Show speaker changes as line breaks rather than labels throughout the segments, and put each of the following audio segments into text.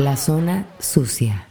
La zona sucia.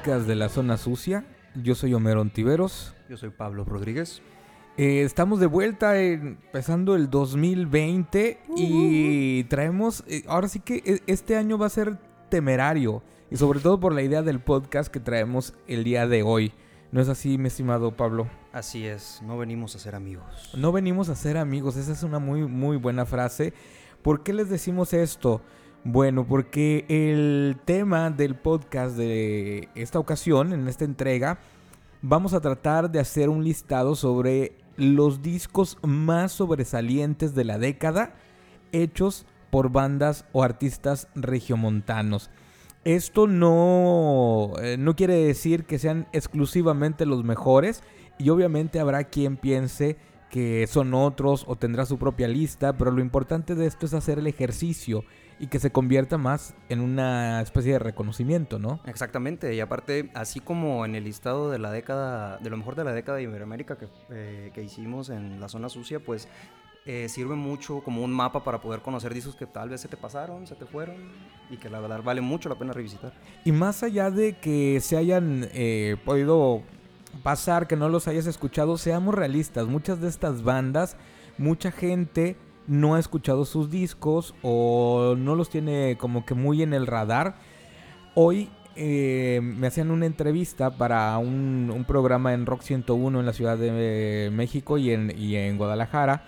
Podcast de la zona sucia. Yo soy Homero Ontiveros.
Yo soy Pablo Rodríguez.
Eh, estamos de vuelta empezando el 2020 y traemos, eh, ahora sí que e, este año va a ser temerario y sobre todo por la idea del podcast que traemos el día de hoy. ¿No es así, mi estimado Pablo?
Así es, no venimos a ser amigos.
No venimos a ser amigos, esa es una muy, muy buena frase. ¿Por qué les decimos esto? Bueno, porque el tema del podcast de esta ocasión, en esta entrega, vamos a tratar de hacer un listado sobre los discos más sobresalientes de la década hechos por bandas o artistas regiomontanos. Esto no, eh, no quiere decir que sean exclusivamente los mejores y obviamente habrá quien piense que son otros o tendrá su propia lista, pero lo importante de esto es hacer el ejercicio y que se convierta más en una especie de reconocimiento, ¿no?
Exactamente, y aparte, así como en el listado de la década, de lo mejor de la década de Iberoamérica que, eh, que hicimos en la zona sucia, pues eh, sirve mucho como un mapa para poder conocer discos que tal vez se te pasaron, se te fueron y que la verdad vale mucho la pena revisitar.
Y más allá de que se hayan eh, podido pasar, que no los hayas escuchado, seamos realistas, muchas de estas bandas, mucha gente no ha escuchado sus discos o no los tiene como que muy en el radar. Hoy eh, me hacían una entrevista para un, programa en Rock 101 en la Ciudad de México y en, en Guadalajara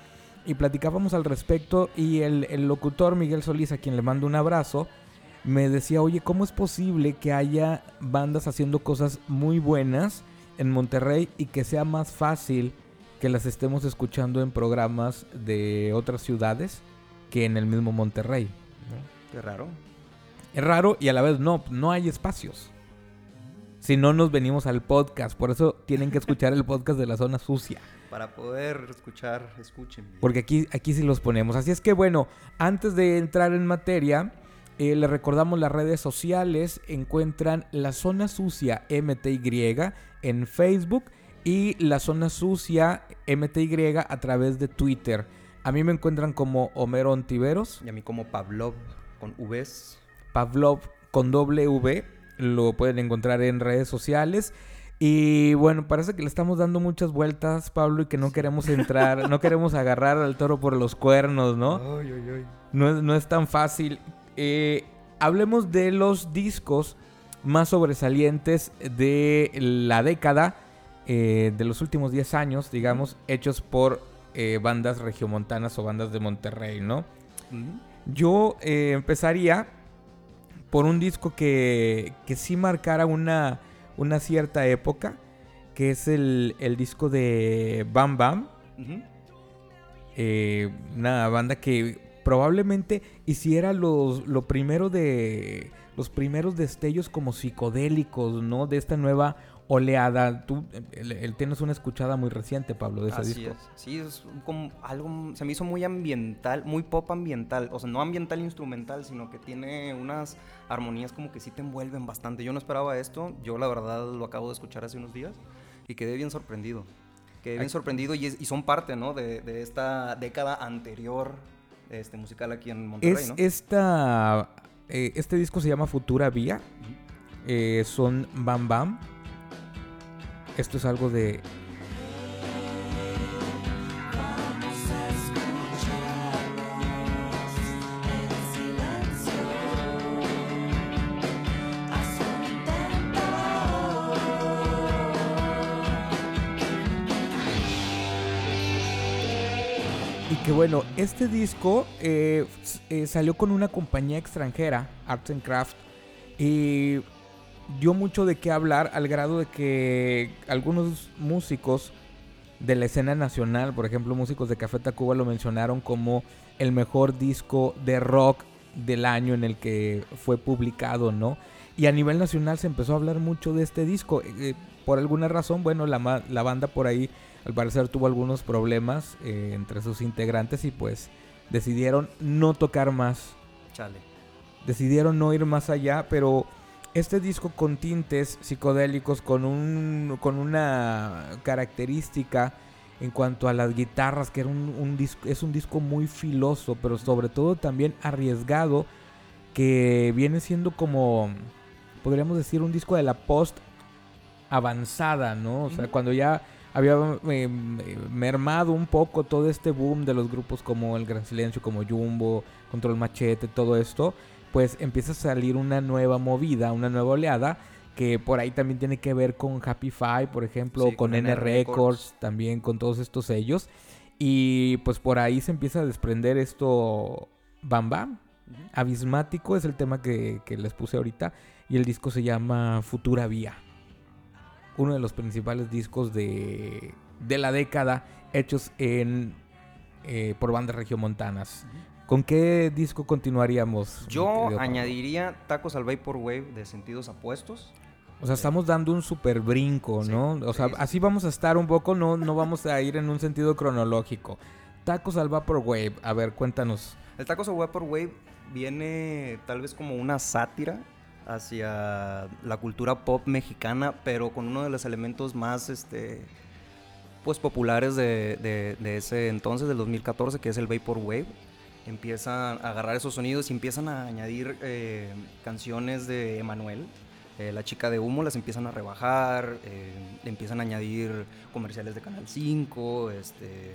y platicábamos al respecto y el, el, locutor Miguel Solís, a quien le mando un abrazo, me decía, oye, ¿cómo es posible que haya bandas haciendo cosas muy buenas en Monterrey y que sea más fácil que las estemos escuchando en programas de otras ciudades que en el mismo Monterrey.
Qué raro.
Es raro y a la vez no, no hay espacios. Si no nos venimos al podcast, por eso tienen que escuchar el podcast de la zona sucia.
Para poder escuchar, escuchen.
Porque aquí, aquí sí los ponemos. Así es que bueno, antes de entrar en materia, eh, les recordamos las redes sociales. Encuentran la zona sucia MTY en Facebook y la zona sucia MTY a través de Twitter. A mí me encuentran como Homero Ontiveros.
Y a mí como Pavlov con Vs.
Pavlov con doble V. Lo pueden encontrar en redes sociales. Y bueno, parece que le estamos dando muchas vueltas, Pablo, y que no queremos entrar, no queremos agarrar al toro por los cuernos, ¿no? No, es, no es tan fácil. Eh, hablemos de los discos más sobresalientes de la década eh, de los últimos 10 años, digamos, hechos por eh, bandas regiomontanas o bandas de Monterrey, ¿no? Yo eh, empezaría por un disco que, que sí marcara una, una cierta época, que es el, disco de Bam Bam. una banda que probablemente hiciera los, lo primero de los primeros destellos como psicodélicos, ¿no? De esta nueva oleada. Tú, el, tienes una escuchada muy reciente, Pablo, de ese
Así
disco.
Es. Sí, es como algo, se me hizo muy ambiental, muy pop ambiental. O sea, no ambiental instrumental, sino que tiene unas armonías como que sí te envuelven bastante. Yo no esperaba esto, yo la verdad lo acabo de escuchar hace unos días y quedé bien sorprendido. Quedé bien sorprendido y, y son parte, ¿no? De, de, esta década anterior este, musical aquí en Monterrey,
es
¿no?
Esta, eh, este disco se llama Futura Vía. Eh, son Bam Bam esto es algo de y que bueno, este disco eh, eh salió con una compañía extranjera, Arts and Craft, y dio mucho de qué hablar al grado de que algunos músicos de la escena nacional, por ejemplo, músicos de Café Tacuba lo mencionaron como el mejor disco de rock del año en el que fue publicado, ¿no? Y a nivel nacional se empezó a hablar mucho de este disco. Eh, por alguna razón, bueno, la banda por ahí al parecer tuvo algunos problemas eh, entre sus integrantes y pues decidieron no tocar más
Chale.
decidieron no ir más allá, pero este disco con tintes psicodélicos, con, un, con una característica en cuanto a las guitarras, que era un, un disco, es un disco muy filoso, pero sobre todo también arriesgado, que viene siendo como, podríamos decir, un disco de la post avanzada, ¿no? O sea, cuando ya había eh, mermado un poco todo este boom de los grupos como El Gran Silencio, como Jumbo, Control Machete, todo esto, pues empieza a salir una nueva movida, una nueva oleada, que por ahí también tiene que ver con Happy Five, por ejemplo,
Sí,
con,
con
N
N
Records,
Records.
también con todos estos sellos. Y pues por ahí se empieza a desprender esto Bam Bam. Abismático es el tema que, que les puse ahorita. Y el disco se llama Futura Vía. Uno de los principales discos de, de la década hechos en eh, por bandas regiomontanas. ¿Con qué disco continuaríamos?
Yo añadiría Tacos al Vaporwave de sentidos apuestos.
O sea, estamos dando un super brinco,
Sí,
¿no? O sea,
sí, sí.
así vamos a estar un poco, no, no vamos a ir en un sentido cronológico. Tacos al Vaporwave, a ver, cuéntanos.
El Tacos al Vaporwave viene tal vez como una sátira hacia la cultura pop mexicana, pero con uno de los elementos más este, pues populares de, de- de ese entonces, del 2014, que es el Vaporwave. Empiezan a agarrar esos sonidos y empiezan a añadir eh, canciones de Emanuel. eh, la chica de humo las empiezan a rebajar, eh, le empiezan a añadir comerciales de Canal 5, este,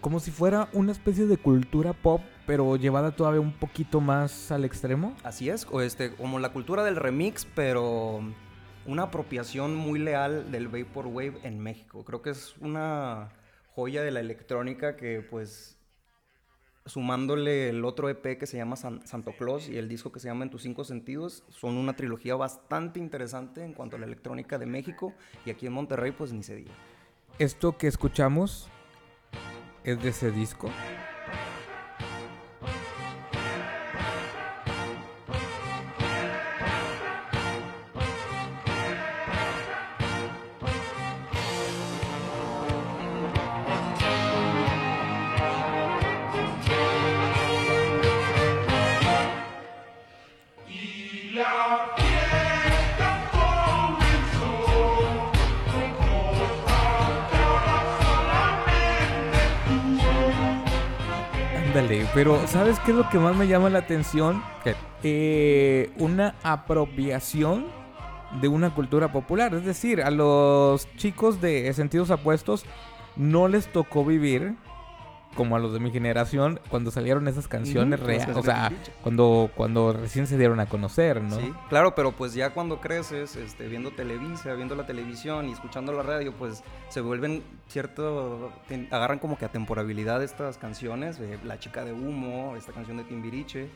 Como si fuera una especie de cultura pop, pero llevada todavía un poquito más al extremo.
Así es, o este, como la cultura del remix, pero una apropiación muy leal del Vaporwave en México. Creo que es una joya de la electrónica que pues sumándole el otro EP que se llama San- Santo Claus y el disco que se llama En tus cinco sentidos, son una trilogía bastante interesante en cuanto a la electrónica de México y aquí en Monterrey pues ni se diga.
Esto que escuchamos es de ese disco. Pero ¿sabes qué es lo que más me llama la atención? Eh, una apropiación de una cultura popular. Es decir, a los chicos de sentidos apuestos no les tocó vivir como a los de mi generación cuando salieron esas canciones reales. O sea, cuando, cuando recién se dieron a conocer, ¿no?
Sí, claro, pero pues ya cuando creces, este, viendo Televisa, viendo la televisión y escuchando la radio, pues se vuelven cierto, agarran como que atemporabilidad estas canciones, eh, La chica de humo, esta canción de Timbiriche,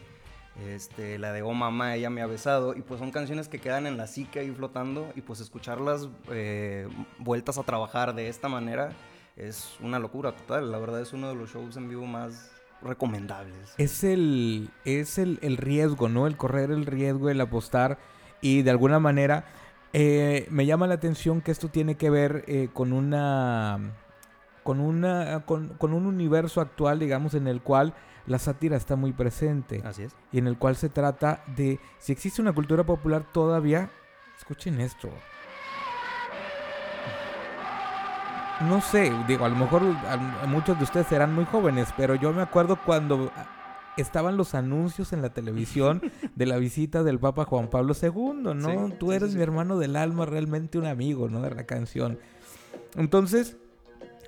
este, la de Oh mamá, ella me ha besado, y pues son canciones que quedan en la psique ahí flotando, y pues escucharlas eh, vueltas a trabajar de esta manera es una locura total, la verdad es uno de los shows en vivo más recomendables.
Es el, es el, el riesgo, ¿no? El correr el riesgo, el apostar. Y de alguna manera eh, me llama la atención que esto tiene que ver eh, con una. Con, una con, con un universo actual, digamos, en el cual la sátira está muy presente.
Así es.
Y en el cual se trata de. Si existe una cultura popular todavía. Escuchen esto. No sé, digo, a lo mejor a- a muchos de ustedes serán muy jóvenes, pero yo me acuerdo cuando estaban los anuncios en la televisión de la visita del Papa Juan Pablo II, ¿no?
Sí,
Tú eres
sí,
mi hermano del alma, realmente un amigo, ¿no? De la canción. Entonces,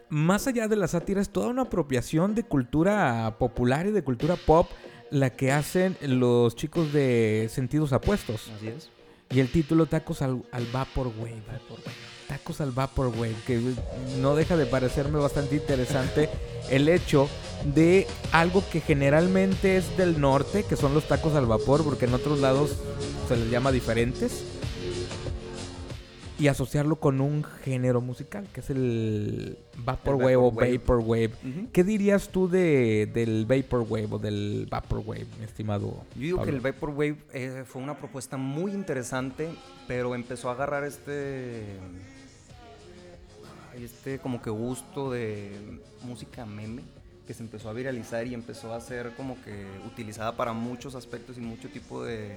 más allá de la sátira, es toda una apropiación de cultura popular y de cultura pop la que hacen los chicos de sentidos apuestos.
Así es.
Y el título Tacos al, al Vaporwave. Tacos al Vaporwave, que no deja de parecerme bastante interesante el hecho de algo que generalmente es del norte, que son los tacos al vapor, porque en otros lados se les llama diferentes, y asociarlo con un género musical, que es el Vaporwave o
Vaporwave.
Vaporwave.
Ujú.
¿Qué dirías tú de, del Vaporwave o del Vaporwave, mi estimado?
Yo digo que el Vaporwave eh, fue una propuesta muy interesante, pero empezó a agarrar este. Este como que gusto de música meme que se empezó a viralizar y empezó a ser como que utilizada para muchos aspectos y mucho tipo de,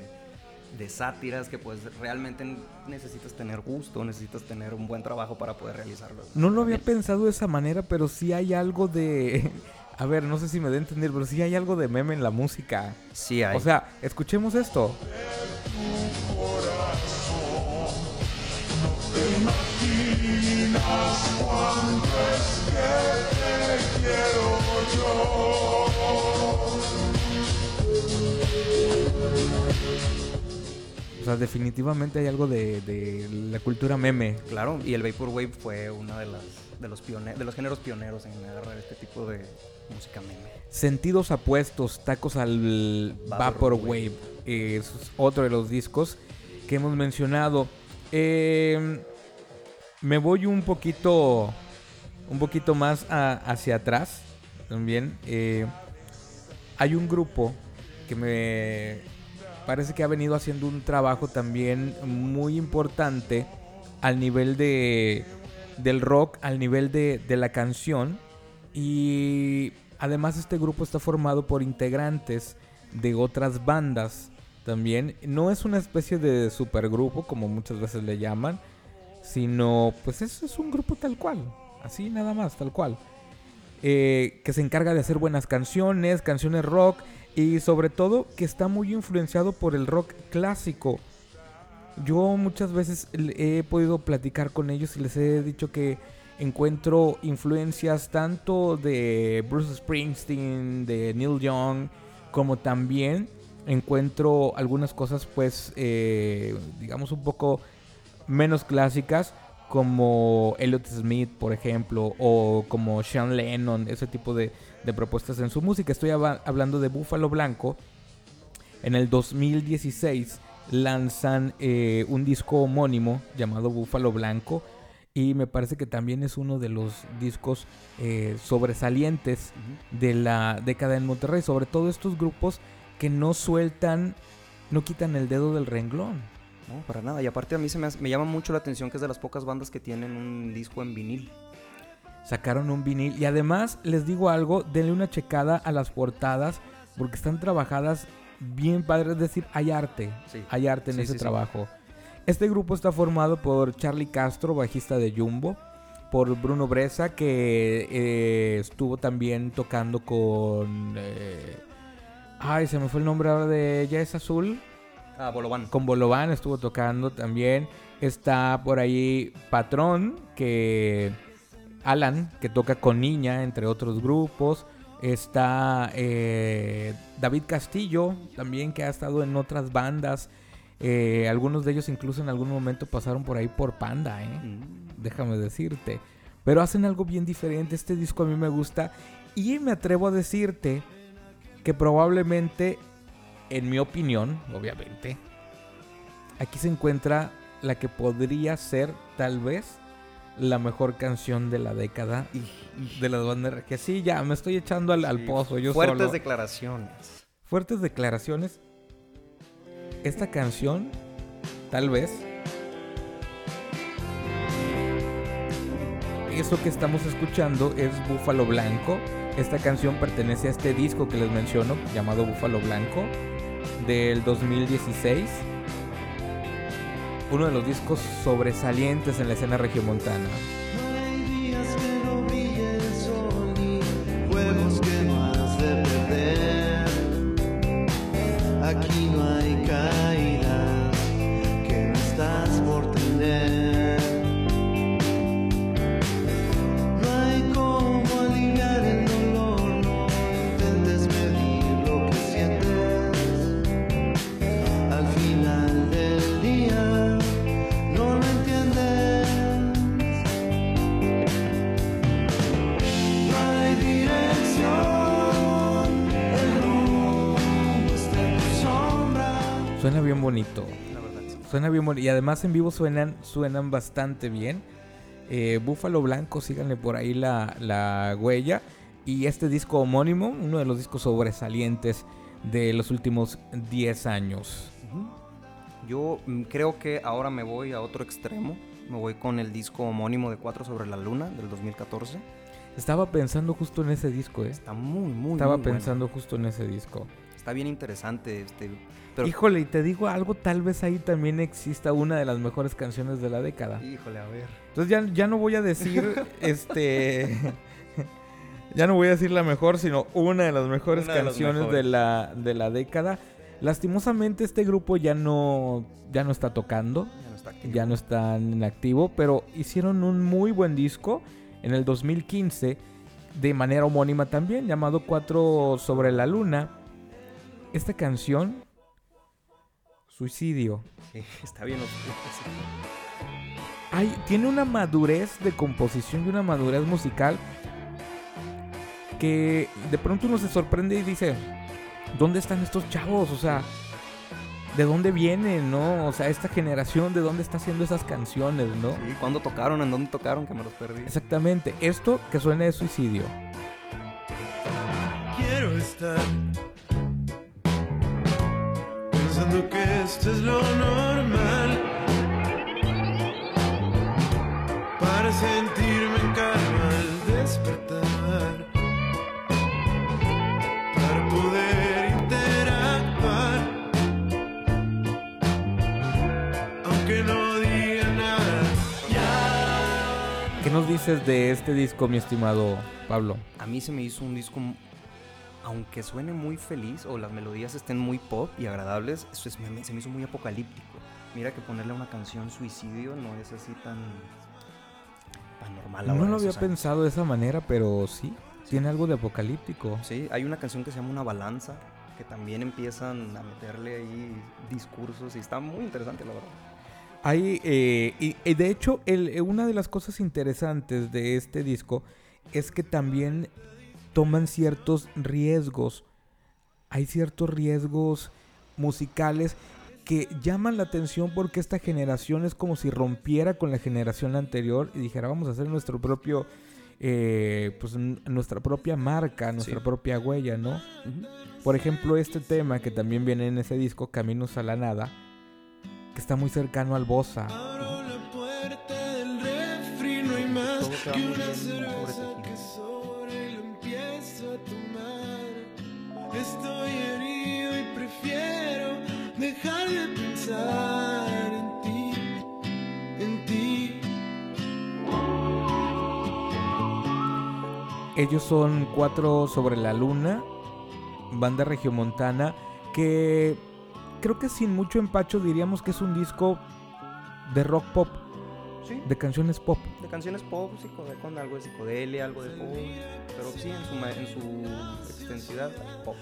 de sátiras que pues realmente necesitas tener gusto, necesitas tener un buen trabajo para poder realizarlo.
No lo había pensado de esa manera, pero sí hay algo de... A ver, no sé si me da a entender, pero sí hay algo de meme en la música.
Sí hay.
O sea, escuchemos esto. Sea, definitivamente hay algo de, de la cultura meme.
Claro, y el Vaporwave fue uno de, las, de, los de los géneros pioneros en agarrar este tipo de música meme.
Sentidos apuestos, tacos al Vaporwave. Eh, es otro de los discos que hemos mencionado. Eh, me voy un poquito, un poquito más a- hacia atrás también. Eh, hay un grupo que me parece que ha venido haciendo un trabajo también muy importante al nivel de del rock, al nivel de, de la canción. Y además este grupo está formado por integrantes de otras bandas también. No es una especie de supergrupo como muchas veces le llaman, sino pues es, es un grupo tal cual, así nada más, tal cual. Eh, que se encarga de hacer buenas canciones, canciones rock y sobre todo que está muy influenciado por el rock clásico. Yo muchas veces he podido platicar con ellos y les he dicho que encuentro influencias tanto de Bruce Springsteen, de Neil Young, como también encuentro algunas cosas pues eh, digamos un poco menos clásicas como Elliot Smith por ejemplo o como Sean Lennon ese tipo de, de propuestas en su música estoy hablando de Búfalo Blanco en el 2016 lanzan eh, un disco homónimo llamado Búfalo Blanco y me parece que también es uno de los discos eh, sobresalientes de la década en Monterrey, sobre todo estos grupos que no sueltan, no quitan el dedo del renglón.
No, para nada. Y aparte a mí se me, me llama mucho la atención que es de las pocas bandas que tienen un disco en vinil.
Sacaron un vinil y además les digo algo, denle una checada a las portadas porque están trabajadas bien padres, es decir, hay arte,
Sí.
hay arte en
Sí,
ese
sí,
trabajo. Este grupo está formado por Charlie Castro, bajista de Jumbo, por Bruno Bresa, que eh, estuvo también tocando con... eh, ay, se me fue el nombre ahora de Ya es Azul.
Ah, Bolobán.
Con Bolobán estuvo tocando también. Está por ahí Patrón, que... Alan, que toca con Niña, entre otros grupos. Está eh, David Castillo, también que ha estado en otras bandas. Eh, algunos de ellos incluso en algún momento pasaron por ahí por Panda, ¿eh?
Mm.
déjame decirte. Pero hacen algo bien diferente. Este disco a mí me gusta. Y me atrevo a decirte que probablemente, en mi opinión, obviamente, aquí se encuentra la que podría ser, tal vez, la mejor canción de la década de las bandas reggae. Sí, ya, me estoy echando al, pozo. Yo
Fuertes
solo.
declaraciones.
Fuertes declaraciones. Esta canción, tal vez. Eso que estamos escuchando es Búfalo Blanco. Esta canción pertenece a este disco que les menciono, llamado Búfalo Blanco, del 2016. Uno de los discos sobresalientes en la escena regiomontana. Suena bien bonito.
La verdad, sí.
Suena bien bonito. Y además en vivo suenan, suenan bastante bien. Eh, Búfalo Blanco, síganle por ahí la, la huella. Y este disco homónimo, uno de los discos sobresalientes de los últimos 10 años.
Yo mm, creo que ahora me voy a otro extremo. Me voy con el disco homónimo de 4 sobre la luna del 2014.
Estaba pensando justo en ese disco, ¿eh?
Está muy, muy,
Estaba
muy bueno.
pensando justo en ese disco.
Está bien interesante. Este, pero,
Híjole, y te digo algo, tal vez ahí también exista una de las mejores canciones de la década.
híjole, a ver.
Entonces ya, ya no voy a decir, este... ya no voy a decir la mejor, sino una de las mejores
Una
canciones de la, de la década. Lastimosamente este grupo ya no, ya no está tocando,
Ya no está
ya no en activo, pero hicieron un muy buen disco en el 2015 de manera homónima también, llamado Cuatro sobre la Luna. Esta canción, Suicidio.
Sí, está bien oscuro.
Hay, tiene una madurez de composición y una madurez musical que de pronto uno se sorprende y dice, ¿dónde están estos chavos? O sea, ¿de dónde vienen, no? O sea, esta generación, ¿de dónde está haciendo esas canciones, no?
Sí, ¿Cuándo tocaron? ¿En dónde tocaron? Que me los perdí.
Exactamente, esto que suena de suicidio.
quiero estar pensando que esto es lo normal. Para sentirme en calma al despertar. Para poder interactuar. Aunque no diga nada. Ya
¿Qué nos dices de este disco, mi estimado Pablo?
A mí se me hizo un disco, aunque suene muy feliz o las melodías estén muy pop y agradables, eso es- me- se me hizo muy apocalíptico. Mira que ponerle una canción suicidio no es así tan, tan normal.
No lo había
años.
pensado de esa manera, pero sí, tiene algo de apocalíptico.
Sí, hay una canción que se llama Una Balanza, que también empiezan a meterle ahí discursos y está muy interesante, la verdad.
Hay, eh, y, y de hecho, el- eh, una de las cosas interesantes de este disco es que también toman ciertos riesgos. Hay ciertos riesgos musicales que llaman la atención porque esta generación es como si rompiera con la generación anterior y dijera vamos a hacer nuestro propio, eh, pues nuestra propia marca, nuestra
Sí.
propia huella, ¿no? Por ejemplo, este tema que también viene en ese disco, Caminos a la Nada, que está muy cercano al bossa.
Estoy herido y prefiero dejar de pensar en ti, en ti.
Ellos son cuatro sobre la luna, banda regiomontana, que creo que sin mucho empacho diríamos que es un disco de rock pop,
Sí,
de canciones pop.
de canciones pop, psicode- con algo de psicodelia, algo de pop, pero sí, en su, en su extensidad, pop.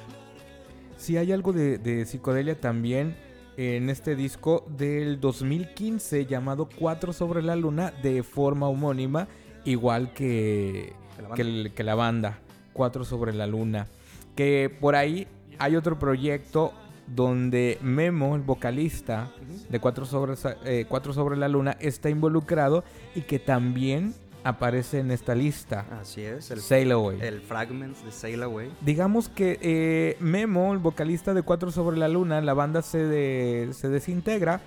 Sí hay algo de, de psicodelia también en este disco del 2015 llamado Cuatro sobre la luna de forma homónima, igual que,
la banda.
que, el- que la banda, Cuatro sobre la Luna. Que por ahí hay otro proyecto donde Memo, el vocalista de Cuatro sobre, eh, Cuatro sobre la Luna, está involucrado y que también aparece en esta lista.
Así es, el,
Sail Away.
el Fragments de Sail Away.
Digamos que eh, Memo, el vocalista de Cuatro sobre la Luna, la banda se, de- se desintegra.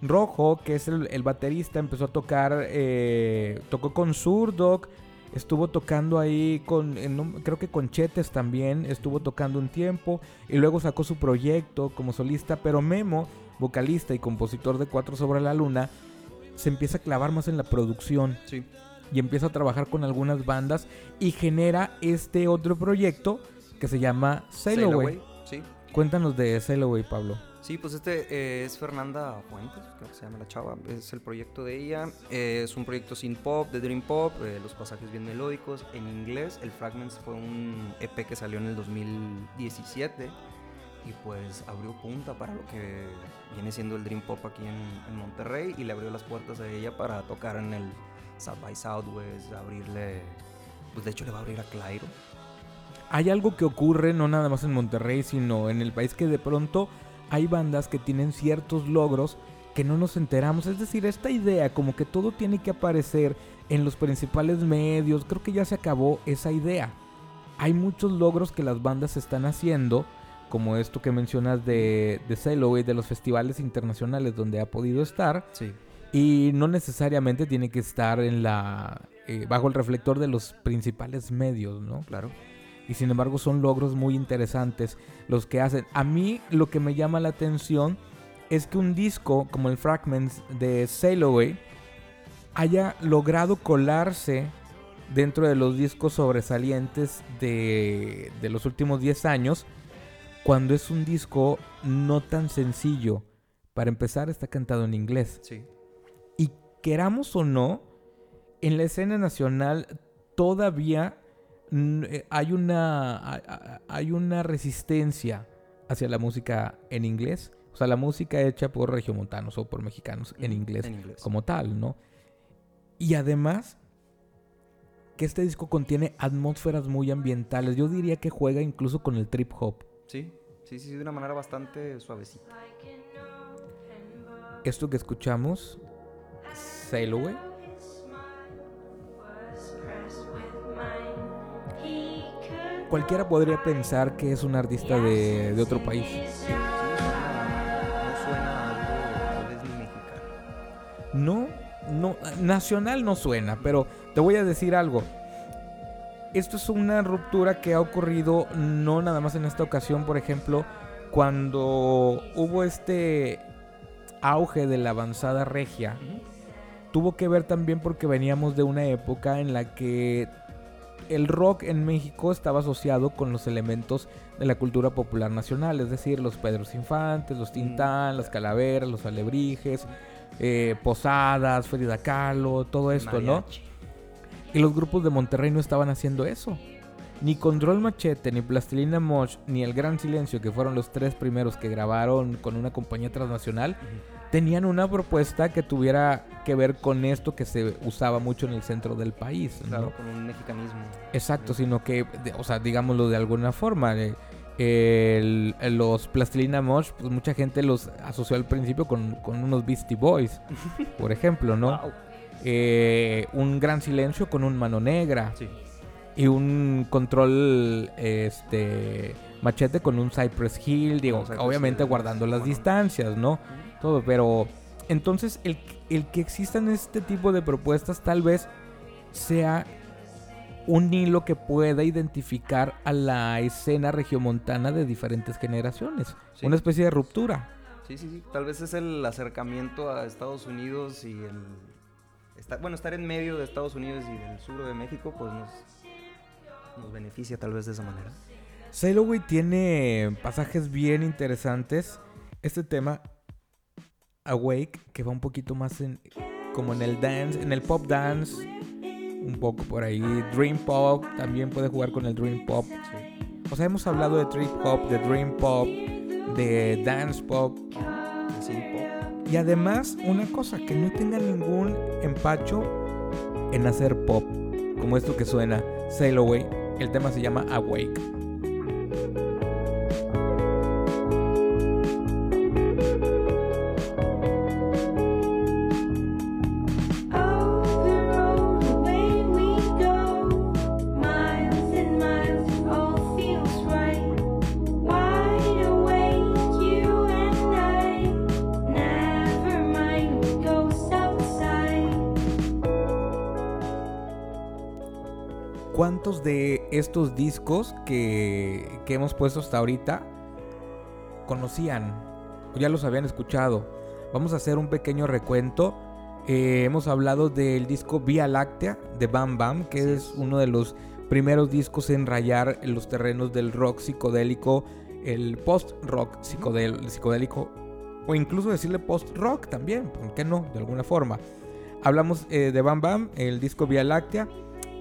Rojo, que es el, el baterista, empezó a tocar, eh, tocó con Surdoc, estuvo tocando ahí con, en un- creo que con Chetes también, estuvo tocando un tiempo y luego sacó su proyecto como solista, pero Memo, vocalista y compositor de Cuatro sobre la Luna, se empieza a clavar más en la producción
Sí.
y empieza a trabajar con algunas bandas y genera este otro proyecto que se llama Sail Away.
Sí.
Cuéntanos de Sail Away, Pablo.
Sí, pues este eh, es Fernanda Fuentes, creo que se llama la chava. Es el proyecto de ella. Eh, es un proyecto sin pop, de Dream Pop, eh, los pasajes bien melódicos. En inglés, el Fragments fue un EP que salió en el 2017 y pues abrió punta para lo que viene siendo el Dream Pop aquí en, en Monterrey y le abrió las puertas a ella para tocar en el South by Southwest, abrirle, pues de hecho le va a abrir a Clairo.
Hay algo que ocurre no nada más en Monterrey, sino en el país que de pronto hay bandas que tienen ciertos logros que no nos enteramos. Es decir, esta idea como que todo tiene que aparecer en los principales medios, creo que ya se acabó esa idea. Hay muchos logros que las bandas están haciendo, como esto que mencionas de, de Salo y de los festivales internacionales donde ha podido estar.
Sí.
Y no necesariamente tiene que estar en la eh, bajo el reflector de los principales medios, ¿no?
Claro.
Y sin embargo son logros muy interesantes los que hacen. A mí lo que me llama la atención es que un disco como el Fragments de Sail Away haya logrado colarse dentro de los discos sobresalientes de, de los últimos 10 años cuando es un disco no tan sencillo. Para empezar está cantado en inglés.
Sí.
Y queramos o no, en la escena nacional todavía hay una, hay- una resistencia hacia la música en inglés. O sea, la música hecha por regiomontanos o por mexicanos en inglés,
En inglés.
como tal, ¿no? Y además, que este disco contiene atmósferas muy ambientales. Yo diría que juega incluso con el trip hop.
Sí. Sí, sí, de una manera bastante suavecita.
Esto que escuchamos, Sail cualquiera podría pensar que es un artista de, de otro país.
Sí, no suena algo tal vez mexicano.
No, no, nacional no suena, pero te voy a decir algo. Esto es una ruptura que ha ocurrido no nada más en esta ocasión, por ejemplo, cuando hubo este auge de la avanzada regia. Tuvo que ver también porque veníamos de una época en la que el rock en México estaba asociado con los elementos de la cultura popular nacional, es decir, los Pedros Infantes, los Tintán, las Calaveras, los Alebrijes, eh, Posadas, Frida Kahlo, todo esto, ¿no? Y los grupos de Monterrey no estaban haciendo eso. Ni Control Machete, ni Plastilina Mosh, ni El Gran Silencio, que fueron los tres primeros que grabaron con una compañía transnacional, tenían una propuesta que tuviera que ver con esto que se usaba mucho en el centro del país. ¿no?
Claro, con un mexicanismo.
Exacto, sino que, o sea, digámoslo de alguna forma, eh, el- los Plastilina Mosh, pues mucha gente los asoció al principio con, con unos Beastie Boys, por ejemplo, ¿no?
Wow.
Eh, un Gran Silencio con un Mano Negra
Sí.
y un Control este Machete con un Cypress Hill, digo,
Cypress
obviamente
Hill,
guardando las
bueno.
distancias, ¿no? Todo, pero entonces el, el que existan este tipo de propuestas tal vez sea un hilo que pueda identificar a la escena regiomontana de diferentes generaciones.
Sí.
Una especie de ruptura.
Sí, sí, sí. Tal vez es el acercamiento a Estados Unidos y el... Estar, bueno, estar en medio de Estados Unidos y del sur de México, pues nos, nos beneficia tal vez de esa manera.
Sail Away tiene pasajes bien interesantes. Este tema, Awake, que va un poquito más en como en el dance, en el pop dance, un poco por ahí. Dream Pop también puede jugar con el Dream Pop. O sea, hemos hablado de trip hop, de dream pop, de dance pop.
Pop.
Y además, una cosa, que no tenga ningún empacho en hacer pop. Como esto que suena, Sail Away. El tema se llama Awake. Estos discos que, que hemos puesto hasta ahorita conocían o ya los habían escuchado? Vamos a hacer un pequeño recuento. Eh, hemos hablado del disco Vía Láctea de Bam Bam, que es uno de los primeros discos en rayar en los terrenos del rock psicodélico, el post-rock psicodélico, o incluso decirle post-rock también, ¿por qué no? De alguna forma. Hablamos eh, de Bam Bam, el disco Vía Láctea.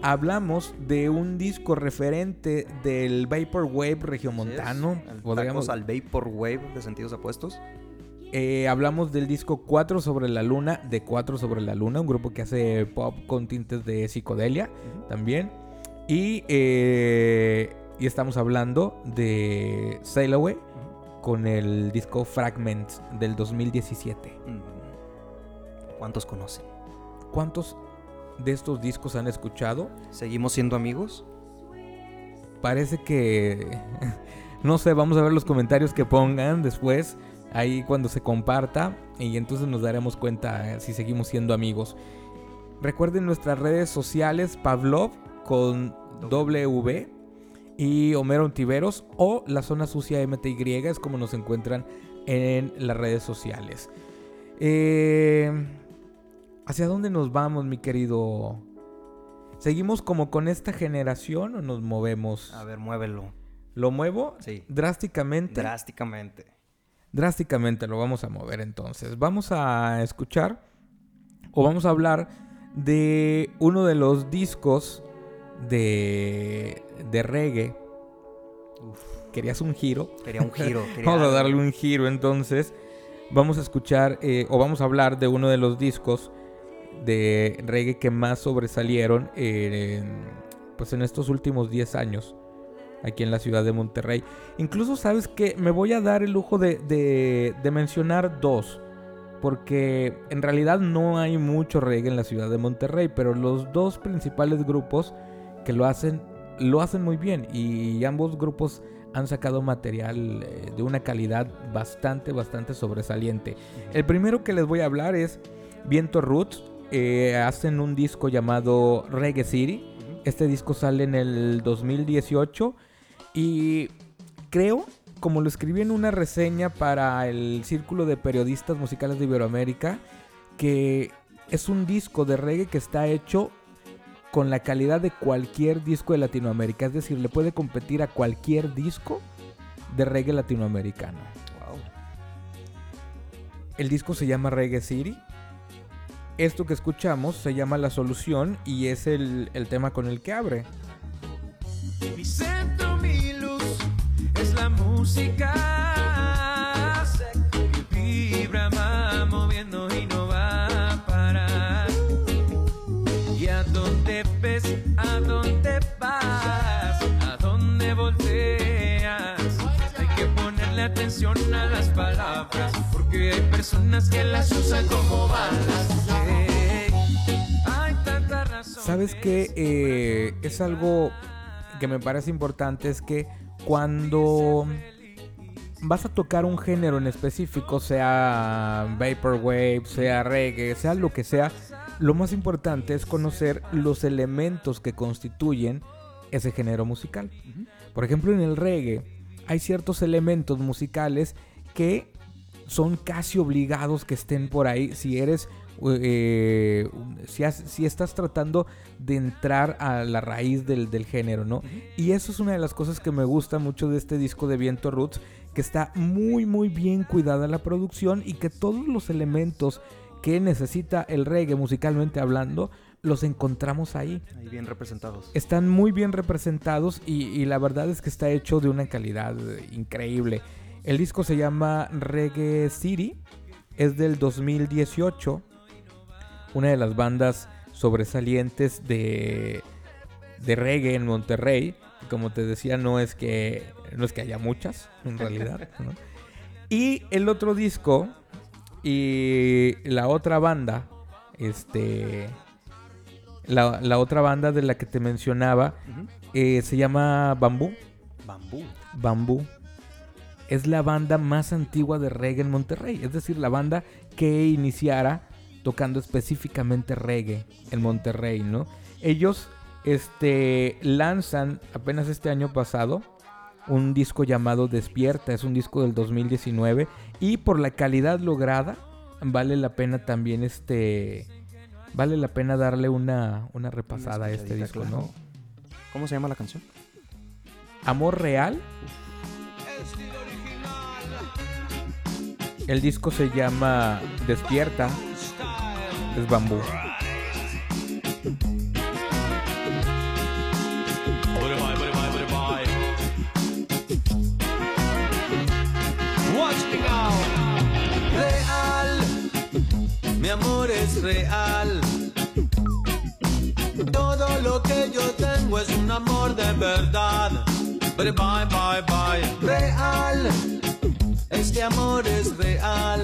Hablamos de un disco referente del Vaporwave regiomontano.
Es, al-
podríamos-
al Vaporwave de sentidos opuestos.
eh, hablamos del disco 4 sobre la luna, de 4 sobre la luna, un grupo que hace pop con tintes de psicodelia también. Y, eh, y estamos hablando de Sail Away con el disco Fragments del 2017.
Mm. ¿Cuántos conocen?
¿Cuántos de estos discos han escuchado?
¿Seguimos siendo amigos?
Parece que... No sé, vamos a ver los comentarios que pongan después, ahí cuando se comparta, y entonces nos daremos cuenta eh, si seguimos siendo amigos. Recuerden nuestras redes sociales, Pavlov con W y Homero Ontiveros o la zona sucia MTY es como nos encuentran en las redes sociales. Eh, ¿Hacia dónde nos vamos, mi querido? ¿Seguimos como con esta generación o nos movemos?
A ver, muévelo.
¿Lo muevo?
Sí.
Drásticamente.
Drásticamente.
drásticamente lo vamos a mover entonces. Vamos a escuchar o vamos a hablar de uno de los discos de, de reggae. ¿Querías un giro?
Quería un giro. quería
Vamos a darle un giro entonces. Vamos a escuchar eh, o vamos a hablar de uno de los discos de reggae que más sobresalieron en, pues en estos últimos 10 años aquí en la ciudad de Monterrey. Incluso sabes que me voy a dar el lujo de, de- de mencionar dos. Porque en realidad no hay mucho reggae en la ciudad de Monterrey. Pero los dos principales grupos que lo hacen, lo hacen muy bien. Y ambos grupos han sacado material eh, de una calidad bastante, bastante sobresaliente. El primero que les voy a hablar es Viento Roots. Eh, hacen un disco llamado Reggae City. Este disco sale en el 2018 y creo, como lo escribí en una reseña para el Círculo de Periodistas Musicales de Iberoamérica, que es un disco de reggae que está hecho con la calidad de cualquier disco de Latinoamérica. Es decir, le puede competir a cualquier disco de reggae latinoamericano.
Wow.
El disco se llama Reggae City. Esto que escuchamos se llama La Solución y es el, tema con el que abre.
Mi centro, mi luz, es la música vibra, va moviendo y no va a parar. ¿Y a dónde ves? ¿A dónde vas? ¿A dónde volteas? Hay que ponerle atención a las palabras, porque hay personas que las usan como balas.
¿Sabes qué? Eh, es algo que me parece importante, es que cuando vas a tocar un género en específico, sea vaporwave, sea reggae, sea lo que sea, lo más importante es conocer los elementos que constituyen ese género musical. Por ejemplo, en el reggae hay ciertos elementos musicales que son casi obligados que estén por ahí si eres eh, si, has- si estás tratando de entrar a la raíz del, del género, ¿no? Y eso es una de las cosas que me gusta mucho de este disco de Viento Roots, que está muy muy bien cuidada la producción y que todos los elementos que necesita el reggae musicalmente hablando los encontramos ahí.
Ahí bien representados.
Están muy bien representados y, y la verdad es que está hecho de una calidad increíble. El disco se llama Reggae City, es del 2018, una de las bandas sobresalientes de, de reggae en Monterrey. Como te decía, no es que, no es que haya muchas, en realidad. ¿no? Y el otro disco y la otra banda, este, la, la otra banda de la que te mencionaba eh, se llama Bambú.
Bambú.
Bambú. Es la banda más antigua de reggae en Monterrey. Es decir, la banda que iniciara tocando específicamente reggae en Monterrey, ¿no? Ellos este, lanzan apenas este año pasado un disco llamado Despierta. Es un disco del 2019. Y por la calidad lograda, vale la pena también este... Vale la pena darle una, una repasada a este disco,
claro.
¿no?
¿Cómo se llama la canción?
Amor Real. El disco se llama Despierta. Es bambú.
Real, mi amor es real. Todo lo que yo tengo es un amor de verdad. Bye bye bye. Real, este amor es real.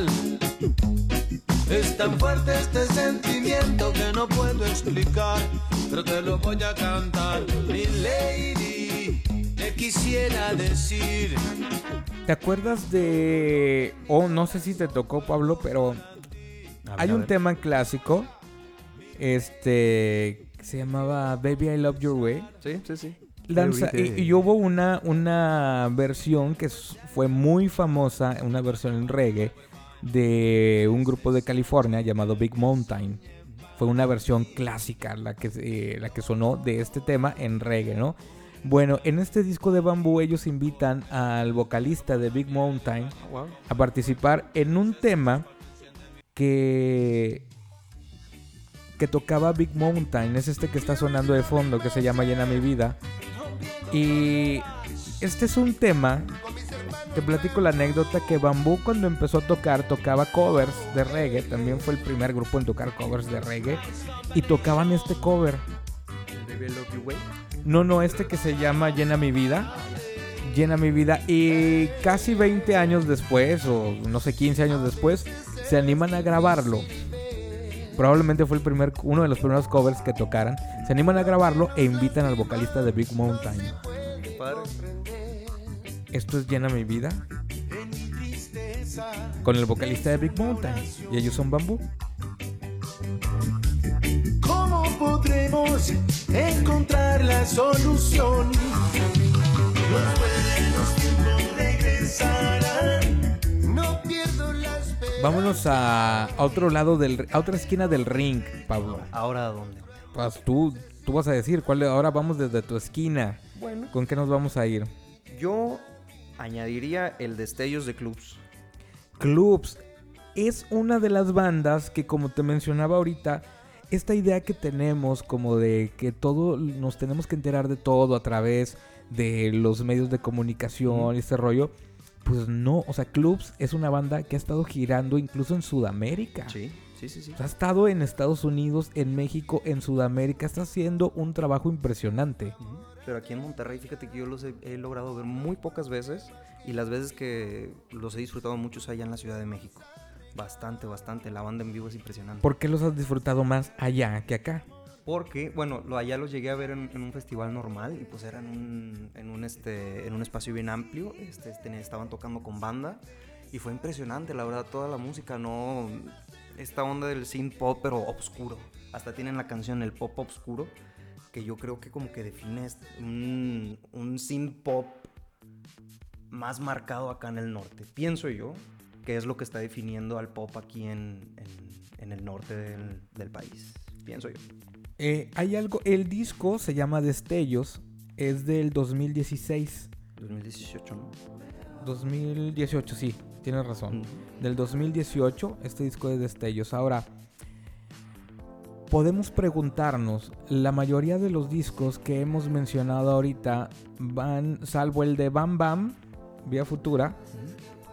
Tan fuerte este sentimiento que no puedo explicar, pero te lo voy a cantar. Mi lady, te quisiera decir.
¿Te acuerdas de... O no sé si te tocó, Pablo, pero hay un tema clásico. Este... que Se llamaba Baby I Love Your Way.
Sí, sí, sí.
Lanza- y, y hubo una, una versión que fue muy famosa, una versión en reggae, de un grupo de California llamado Big Mountain. Fue una versión clásica la que, eh, la que sonó de este tema en reggae, ¿no? Bueno, en este disco de Bambú ellos invitan al vocalista de Big Mountain a participar en un tema que que tocaba Big Mountain, es este que está sonando de fondo que se llama Llena mi vida. Y este es un tema te platico la anécdota que Bambú cuando empezó a tocar tocaba covers de reggae, también fue el primer grupo en tocar covers de reggae y tocaban este cover. No, no, este que se llama Llena mi vida. Llena mi vida. Y casi 20 años después, o no sé, 15 años después, se animan a grabarlo. Probablemente fue el primer, uno de los primeros covers que tocaran. Se animan a grabarlo e invitan al vocalista de Big Mountain. Esto es Llena mi vida. Con el vocalista de Big Mountain. Y ellos son bambú.
¿Cómo podremos encontrar la solución? Los buenos tiempos regresarán. No pierdo la esperanza.
Vámonos a, a otro lado del, a otra esquina del ring, Pablo.
¿Ahora a dónde?
Pues tú, tú vas a decir cuál. Ahora vamos desde tu esquina.
Bueno.
¿Con qué nos vamos a ir?
Yo añadiría el Destellos de Clubs.
Clubs es una de las bandas que, como te mencionaba ahorita, esta idea que tenemos como de que todo nos tenemos que enterar de todo a través de los medios de comunicación y este rollo, pues no, o sea, Clubs es una banda que ha estado girando incluso en Sudamérica.
Sí, sí, sí, sí.
O sea, ha estado en Estados Unidos, en México, en Sudamérica, está haciendo un trabajo impresionante.
Pero aquí en Monterrey, fíjate que yo los he, he logrado ver muy pocas veces y las veces que los he disfrutado mucho es allá en la Ciudad de México. Bastante, bastante. La banda en vivo es impresionante.
¿Por qué los has disfrutado más allá que acá?
Porque, bueno, lo, allá los llegué a ver en, en un festival normal y pues era en un, en un, este, en un espacio bien amplio. Este, este, estaban tocando con banda y fue impresionante, la verdad, toda la música, ¿no? Esta onda del synth pop, pero oscuro. Hasta tienen la canción El Pop Obscuro, que yo creo que como que define un, un synth pop más marcado acá en el norte. Pienso yo que es lo que está definiendo al pop aquí en, en- en el norte del, del país. Pienso yo.
Eh, hay algo, el disco se llama Destellos, es del 2016.
2018, ¿no?
2018, sí, tienes razón. Del 2018, este disco de Destellos. Ahora, podemos preguntarnos, la mayoría de los discos que hemos mencionado ahorita van, salvo el de Bam Bam, Vía Futura,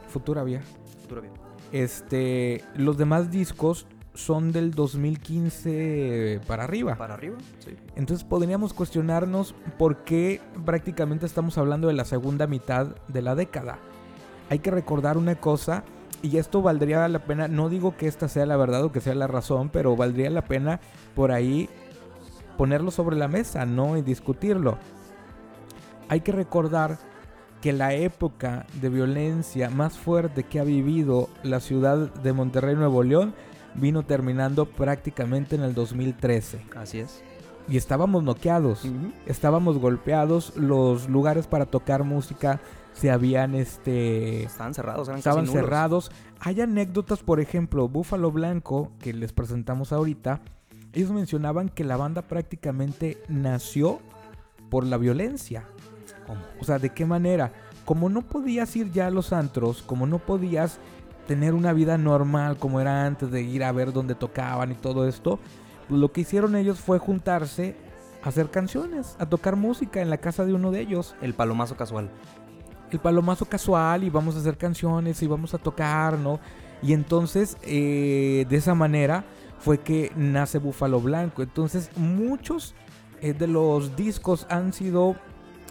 Futura Vía,
Futuro bien.
este, los demás discos son del 2015 para arriba.
¿Para arriba? Sí.
Entonces podríamos cuestionarnos por qué prácticamente estamos hablando de la segunda mitad de la década. Hay que recordar una cosa, y esto valdría la pena, no digo que esta sea la verdad o que sea la razón, pero valdría la pena por ahí ponerlo sobre la mesa, ¿no? Y discutirlo. Hay que recordar que la época de violencia más fuerte que ha vivido la ciudad de Monterrey, Nuevo León, vino terminando prácticamente en el 2013.
Así es.
Y estábamos noqueados, estábamos golpeados, los lugares para tocar música se habían este
Estaban cerrados, eran
estaban
casi
cerrados. Hay anécdotas, por ejemplo, Búfalo Blanco, que les presentamos ahorita, ellos mencionaban que la banda prácticamente nació por la violencia.
¿Cómo?
O sea, ¿de qué manera? Como no podías ir ya a los antros, como no podías tener una vida normal como era antes de ir a ver dónde tocaban y todo esto, pues lo que hicieron ellos fue juntarse a hacer canciones, a tocar música en la casa de uno de ellos.
El palomazo casual.
El palomazo casual y vamos a hacer canciones y vamos a tocar, ¿no? Y entonces, eh, de esa manera fue que nace Búfalo Blanco. Entonces, muchos eh, de los discos han sido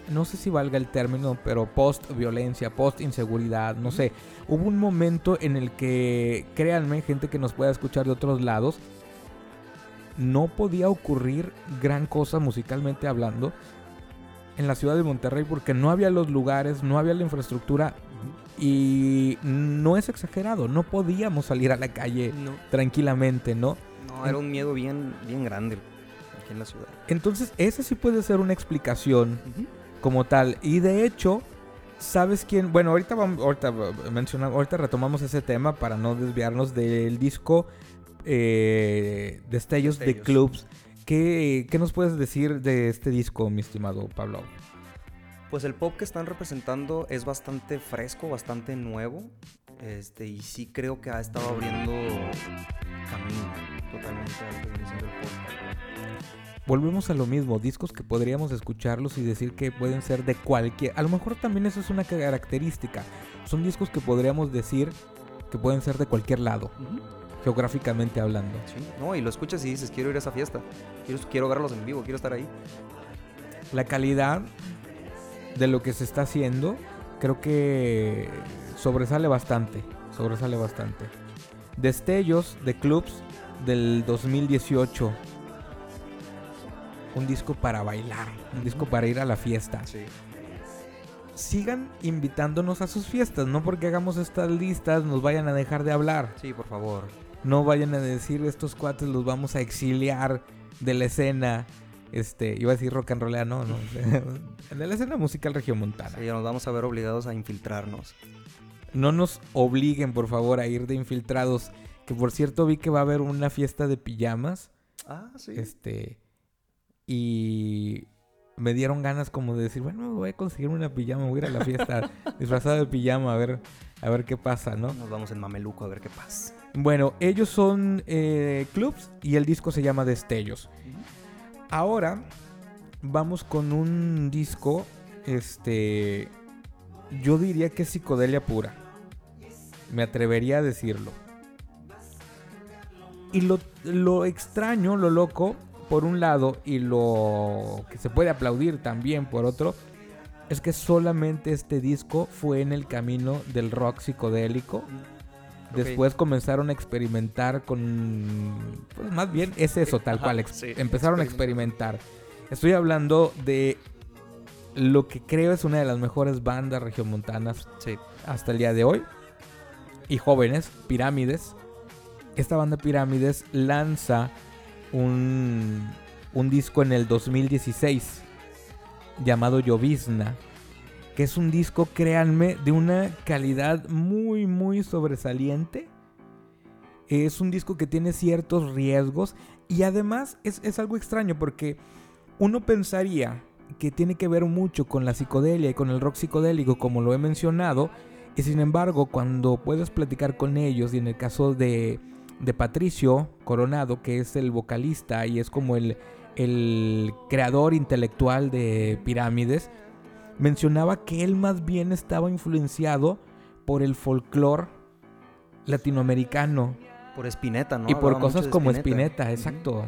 no sé si valga el término, pero post violencia, post inseguridad, no sé. Hubo un momento en el que, créanme, gente que nos pueda escuchar de otros lados, no podía ocurrir gran cosa musicalmente hablando en la ciudad de Monterrey porque no había los lugares, no había la infraestructura y no es exagerado, no podíamos salir a la calle
No,
tranquilamente, ¿no?
no, era un miedo bien, bien grande aquí en la ciudad.
Entonces, esa sí puede ser una explicación como tal. Y de hecho, ¿sabes quién? Bueno, ahorita vamos, ahorita mencionamos, ahorita retomamos ese tema para no desviarnos del disco eh, Destellos de. Clubs. ¿Qué, ¿Qué nos puedes decir de este disco, mi estimado Pablo?
Pues el pop que están representando es bastante fresco, bastante nuevo. Este, y sí creo que ha estado abriendo camino totalmente al que viene el pop.
Volvemos a lo mismo, discos que podríamos escucharlos y decir que pueden ser de cualquier... A lo mejor también eso es una característica. Son discos que podríamos decir que pueden ser de cualquier lado, geográficamente hablando.
Sí, no, y lo escuchas y dices, quiero ir a esa fiesta. Quiero, quiero verlos en vivo, quiero estar ahí.
la calidad de lo que se está haciendo creo que sobresale bastante, sobresale bastante. Destellos de Clubs del 2018. Un disco para bailar, un disco para ir a la fiesta.
Sí.
Sigan invitándonos a sus fiestas, no porque hagamos estas listas nos vayan a dejar de hablar.
Sí, por favor.
No vayan a decir estos cuates los vamos a exiliar de la escena. Este, iba a decir rock and roll, no, no. de la escena musical regiomontana.
Sí, nos vamos a ver obligados a infiltrarnos.
No nos obliguen, por favor, a ir de infiltrados. Que por cierto vi que va a haber una fiesta de pijamas.
Ah, sí.
Este. Y me dieron ganas como de decir, bueno, voy a conseguir una pijama, voy a ir a la fiesta disfrazado de pijama a ver, a ver qué pasa, ¿no?
Nos vamos en Mameluco a ver qué pasa.
Bueno, ellos son eh, clubs y el disco se llama Destellos. Ahora vamos con un disco, este, yo diría que es psicodelia pura. Me atrevería a decirlo. Y lo, lo extraño, lo loco, por un lado, y lo que se puede aplaudir también por otro, es que solamente este disco fue en el camino del rock psicodélico. Después comenzaron a experimentar con... Pues más bien es eso, tal
Ajá,
cual.
sí,
empezaron a experimentar. Estoy hablando de lo que creo es una de las mejores bandas regiomontanas
Sí.
hasta el día de hoy. Y jóvenes, Pirámides. Esta banda Pirámides lanza un, un disco en el 2016 llamado Llovizna. Que es un disco, créanme, de una calidad muy, muy sobresaliente. Es un disco que tiene ciertos riesgos. Y además es, es algo extraño porque uno pensaría que tiene que ver mucho con la psicodelia y con el rock psicodélico, como lo he mencionado. Y sin embargo, cuando puedes platicar con ellos, y en el caso de, de Patricio Coronado, que es el vocalista y es como el, el creador intelectual de Pirámides, mencionaba que él más bien estaba influenciado por el folclore latinoamericano
Por Spinetta, ¿no?
y por
Hablaba
cosas como
Spinetta.
Exacto.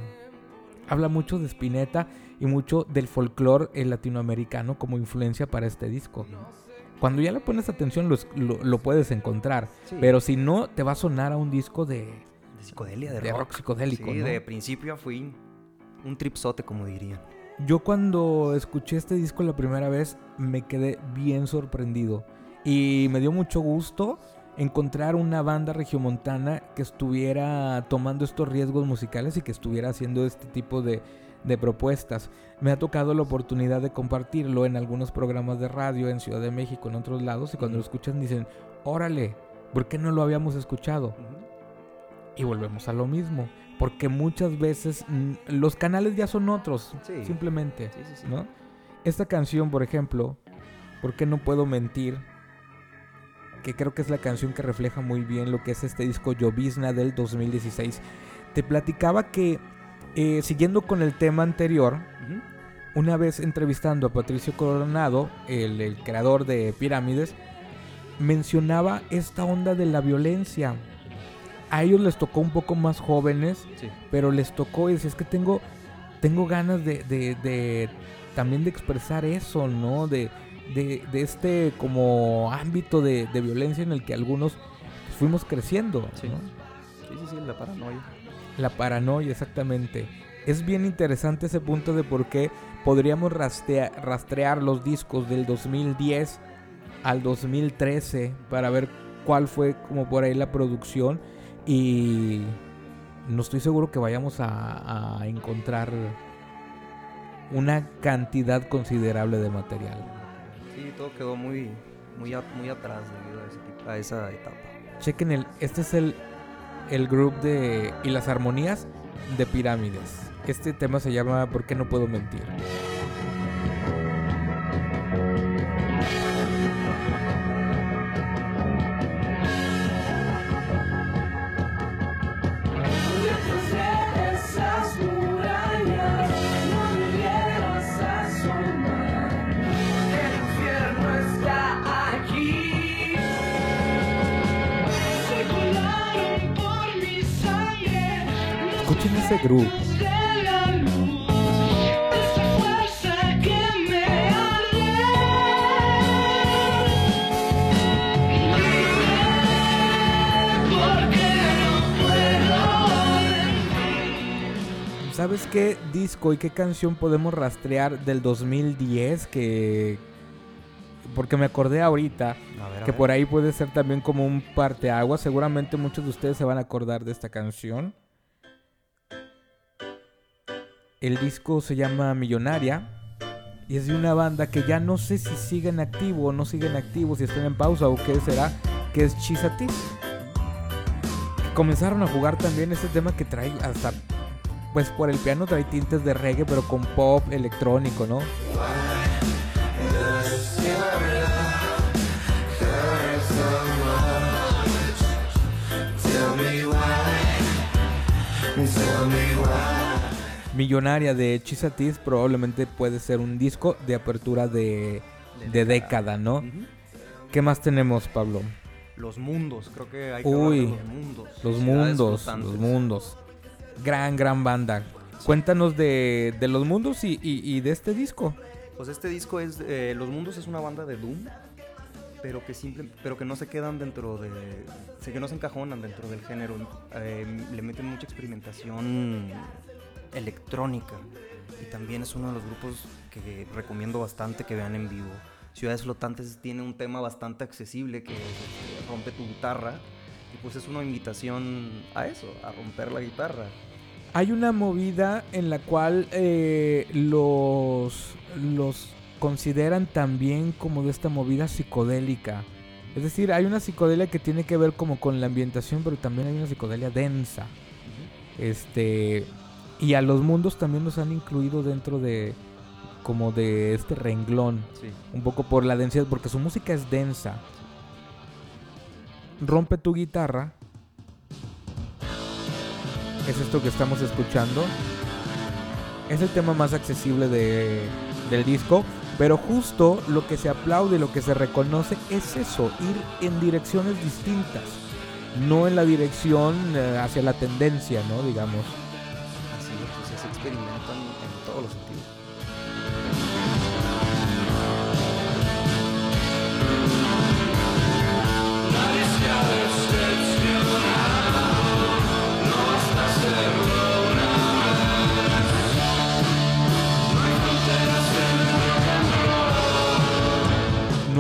Habla mucho de Spinetta y mucho del folclore eh, latinoamericano como influencia para este disco. Cuando ya le pones atención lo, lo- lo puedes encontrar,
Sí.
pero si no te va a sonar a un disco de,
De psicodelia, de,
de
rock.
rock psicodélico.
Sí,
¿no?
de principio a fin. Un tripsote, como dirían.
Yo cuando escuché este disco la primera vez me quedé bien sorprendido y me dio mucho gusto encontrar una banda regiomontana que estuviera tomando estos riesgos musicales y que estuviera haciendo este tipo de, de propuestas. Me ha tocado la oportunidad de compartirlo en algunos programas de radio en Ciudad de México, en otros lados, y cuando lo escuchan dicen, órale, ¿por qué no lo habíamos escuchado? Y volvemos a lo mismo, porque muchas veces mm, los canales ya son otros,
Sí.
simplemente.
Sí.
¿no? Esta canción, por ejemplo, ¿Por qué no puedo mentir? Que creo que es la canción que refleja muy bien lo que es este disco Llovizna del 2016. Te platicaba que, eh, siguiendo con el tema anterior, una vez entrevistando a Patricio Coronado, el, el creador de Pirámides, mencionaba esta onda de la violencia. A ellos les tocó un poco más jóvenes,
Sí.
pero les tocó y decía, es que tengo, tengo ganas de, de- de también de expresar eso, ¿no? De, de, de este como ámbito de, de violencia en el que algunos fuimos creciendo,
Sí.
¿no?
Sí, sí, sí, la paranoia.
La paranoia, exactamente. Es bien interesante ese punto de por qué podríamos rastrear los discos del 2010 al 2013 para ver cuál fue como por ahí la producción y no estoy seguro que vayamos a, a encontrar una cantidad considerable de material.
Sí, todo quedó muy, muy, a- muy atrás debido a, ese tipo- a esa etapa.
Chequen el, este es el, el group de y las armonías de pirámides. Este tema se llama ¿Por qué no puedo mentir?
No puedo
¿Sabes qué disco y qué canción podemos rastrear del 2010 que porque me acordé ahorita
ver,
que por ahí puede ser también como un parteaguas. Seguramente muchos de ustedes se van a acordar de esta canción. El disco se llama Millonaria y es de una banda que ya no sé si siguen activo o no siguen activos, si están en pausa o qué será, que es Chisatis. Comenzaron a jugar también ese tema que trae hasta, pues por el piano trae tintes de reggae, pero con pop electrónico, ¿no? Millonaria de Chisatis probablemente puede ser un disco de apertura de, de década, ¿no? ¿Qué más tenemos, Pablo?
Los mundos, creo que hay que
Uy,
los mundos.
Los mundos, los mundos. Gran, gran banda. Cuéntanos de, de los mundos y, y- y de este disco.
Pues este disco es eh, Los Mundos es una banda de doom, pero que simple, pero que no se quedan dentro de, que no se encajonan dentro del género. Eh, le meten mucha experimentación electrónica y también es uno de los grupos que recomiendo bastante que vean en vivo. Ciudades Flotantes tiene un tema bastante accesible que es, rompe tu guitarra y pues es una invitación a eso, a romper la guitarra.
Hay una movida en la cual eh, los, los consideran también como de esta movida psicodélica. Es decir, hay una psicodelia que tiene que ver como con la ambientación, pero también hay una psicodelia densa. Este y a los mundos también los han incluido dentro de como de este renglón,
Sí.
un poco por la densidad, porque su música es densa. Rompe tu guitarra. Es esto que estamos escuchando. Es el tema más accesible de- del disco. Pero justo lo que se aplaude, lo que se reconoce es eso, ir en direcciones distintas. No en la dirección eh, hacia la tendencia, ¿no? Digamos.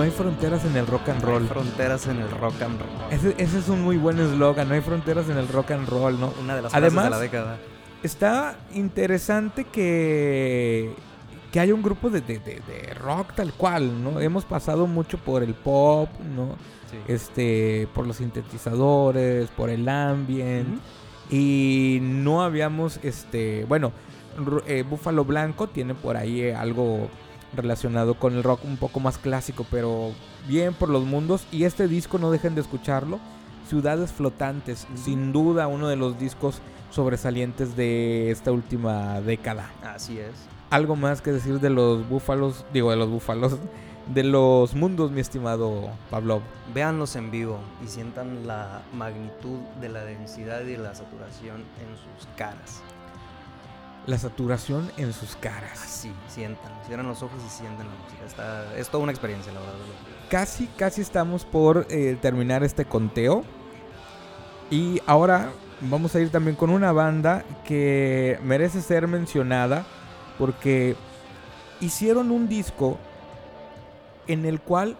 No hay fronteras en el rock and roll.
Fronteras en el rock and roll.
Ese, ese es un muy buen eslogan, no hay fronteras en el rock and roll, ¿no?
Una de las
Además-
de la década.
Está interesante que, que haya un grupo de, de- de- de rock tal cual, ¿no? Hemos pasado mucho por el pop, ¿no? Este, por los sintetizadores, por el ambient. Y no habíamos, este, bueno, eh, Búfalo Blanco tiene por ahí eh, algo relacionado con el rock un poco más clásico, pero bien por los mundos. Y este disco, no dejen de escucharlo, Ciudades Flotantes, sin duda uno de los discos sobresalientes de esta última década.
Así es.
Algo más que decir de los búfalos, digo de los búfalos, de los mundos, mi estimado Pablo.
Véanlos en vivo y sientan la magnitud de la densidad y de la saturación en sus caras.
La saturación en sus caras.
Sí, sientan, cierran los ojos y sienten la música. Está, es toda una experiencia, la verdad.
Casi, casi estamos por eh, terminar este conteo. Y ahora vamos a ir también con una banda que merece ser mencionada porque hicieron un disco en el cual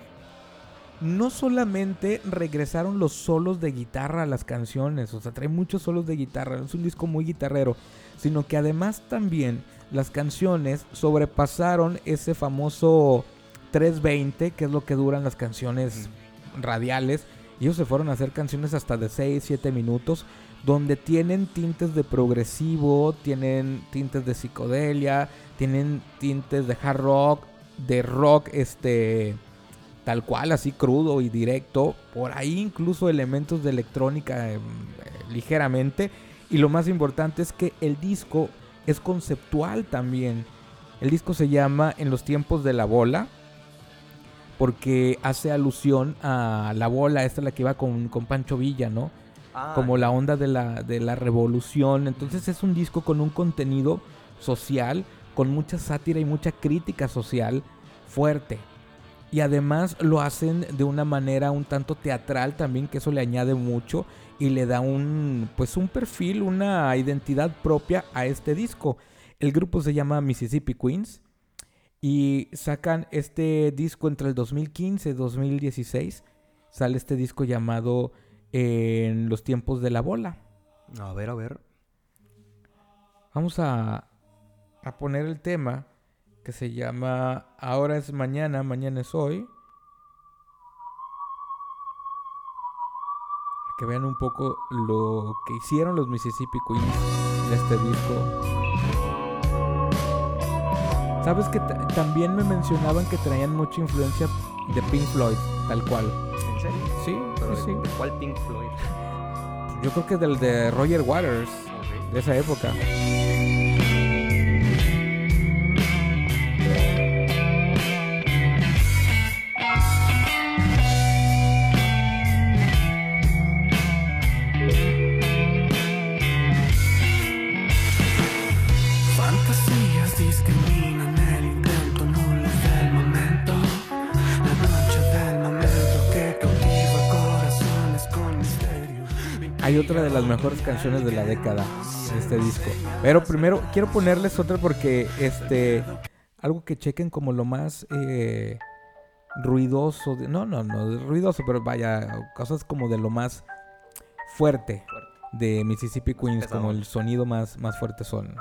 no solamente regresaron los solos de guitarra a las canciones, o sea, trae muchos solos de guitarra, es un disco muy guitarrero, sino que además también las canciones sobrepasaron ese famoso 320, que es lo que duran las canciones radiales, ellos se fueron a hacer canciones hasta de 6, 7 minutos, donde tienen tintes de progresivo, tienen tintes de psicodelia, tienen tintes de hard rock, de rock este tal cual, así crudo y directo, por ahí incluso elementos de electrónica em, eh, ligeramente, y lo más importante es que el disco es conceptual también. El disco se llama En los tiempos de la bola, porque hace alusión a la bola, esta es la que iba con, con Pancho Villa, ¿no?
Ah,
como la onda de la, de la revolución. Entonces es un disco con un contenido social, con mucha sátira y mucha crítica social fuerte. Y además lo hacen de una manera un tanto teatral también, que eso le añade mucho y le da un pues un perfil, una identidad propia a este disco. El grupo se llama Mississippi Queens y sacan este disco entre el 2015 y 2016. Sale este disco llamado En los tiempos de la bola.
A ver, a ver.
Vamos a, a poner el tema que se llama Ahora es mañana, mañana es hoy. Que vean un poco lo que hicieron los Mississippi Queens en este disco. Sabes que ta- también me mencionaban que traían mucha influencia de Pink Floyd, tal cual.
¿En serio?
Sí,
Pero
sí,
¿de-
sí.
¿de cuál Pink Floyd?
Yo creo que del de Roger Waters, de esa época. Hay otra de las mejores canciones de la década en este disco. Pero primero quiero ponerles otra porque este algo que chequen como lo más eh, ruidoso, de- no, no, no, ruidoso, pero vaya, cosas como de lo más fuerte de Mississippi Queens, como el sonido más, más fuerte son.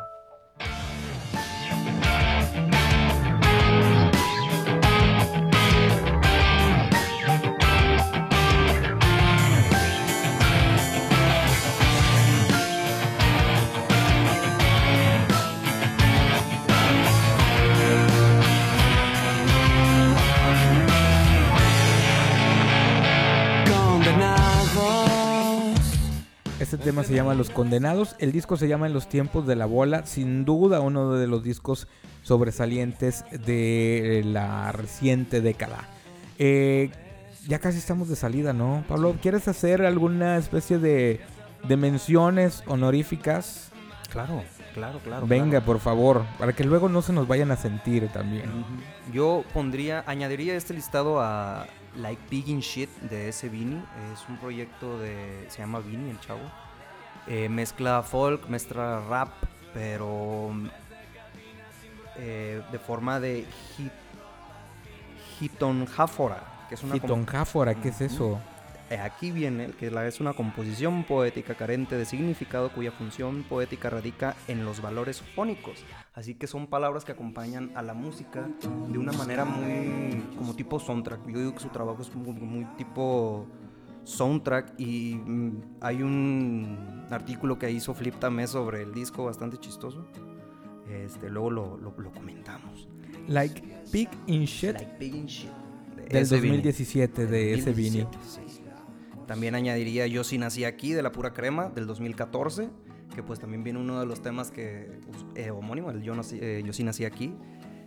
Tema se llama Los Condenados. El disco se llama En los tiempos de la bola. Sin duda uno de los discos sobresalientes de la reciente década. Eh, ya casi estamos de salida, ¿no? Pablo, ¿quieres hacer alguna especie de, de menciones honoríficas?
Claro, claro, claro.
Venga,
claro.
por favor, para que luego no se nos vayan a sentir también.
Yo pondría, añadiría este listado a Like Big in Shit de ese Vini. Es un proyecto de. Se llama Vini, el chavo. Eh, mezcla folk, mezcla rap, pero. eh, de forma de hit. Hitonjáfora, que es una. com-
Hitonjáfora, ¿qué es eso?
Eh, Aquí viene que la- es una composición poética carente de significado cuya función poética radica en los valores fónicos. Así que son palabras que acompañan a la música de una manera muy como tipo soundtrack. Yo digo que su trabajo es muy, muy tipo soundtrack y mm, hay un artículo que hizo Flip Tamé sobre el disco bastante chistoso. Este, luego lo, lo- lo comentamos.
Like Big in Shit
Like Big in Shit, de
del
ese Vini.
2017 de ese Vini.
2017, sí. También añadiría Yo sí nací aquí de la pura crema del 2014, que pues también viene uno de los temas que pues, eh, homónimo, el Yo, nací- eh, Yo sí nací aquí,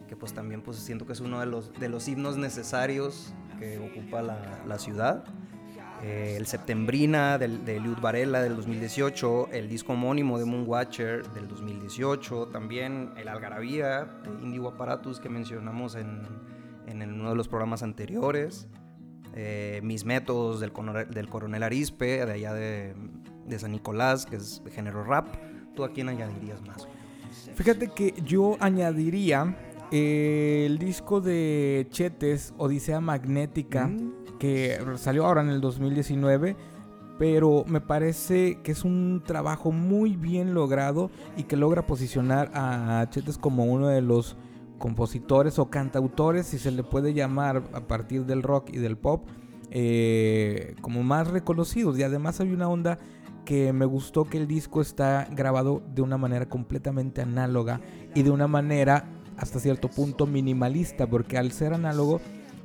que pues también pues siento que es uno de los, de los himnos necesarios que ocupa la, la ciudad. Eh, el Septembrina del, de Liud Varela del 2018, el disco homónimo de Moonwatcher del 2018, también el Algarabía de Indigo Apparatus que mencionamos en, en uno de los programas anteriores, eh, Mis Métodos del, del Coronel Arispe, de allá de, de San Nicolás, que es de género rap. ¿Tú a quién añadirías más?
Fíjate que yo añadiría el disco de Chetes, Odisea Magnética,
Mm.
Que salió ahora en el 2019, pero me parece que es un trabajo muy bien logrado y que logra posicionar a Chetes como uno de los compositores o cantautores, si se le puede llamar a partir del rock y del pop, eh, como más reconocidos. Y además hay una onda que me gustó que el disco está grabado de una manera completamente análoga y de una manera hasta cierto punto minimalista, porque al ser análogo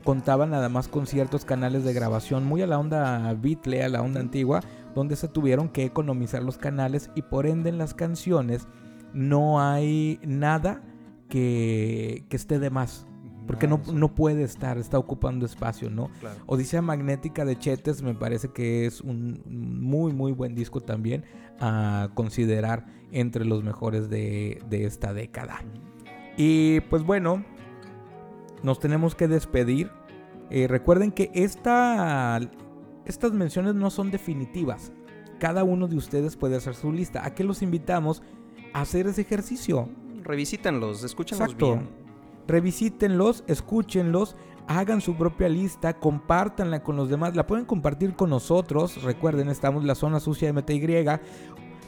contaba nada más con ciertos canales de grabación muy a la onda Beatle, a la onda antigua, donde se tuvieron que economizar los canales y por ende en las canciones no hay nada que, que esté de más. Porque no, no puede estar, está ocupando espacio, ¿no?
Claro.
Odisea Magnética de Chetes me parece que es un muy muy buen disco también a considerar entre los mejores de, de esta década. Y pues bueno, nos tenemos que despedir. Eh, recuerden que esta, estas menciones no son definitivas. Cada uno de ustedes puede hacer su lista. ¿A qué los invitamos? A hacer ese ejercicio.
Revisítenlos, escúchenlos
Exacto.
bien.
Revisítenlos, escúchenlos, hagan su propia lista, compártanla con los demás, la pueden compartir con nosotros. Recuerden, estamos en la zona sucia de MTY.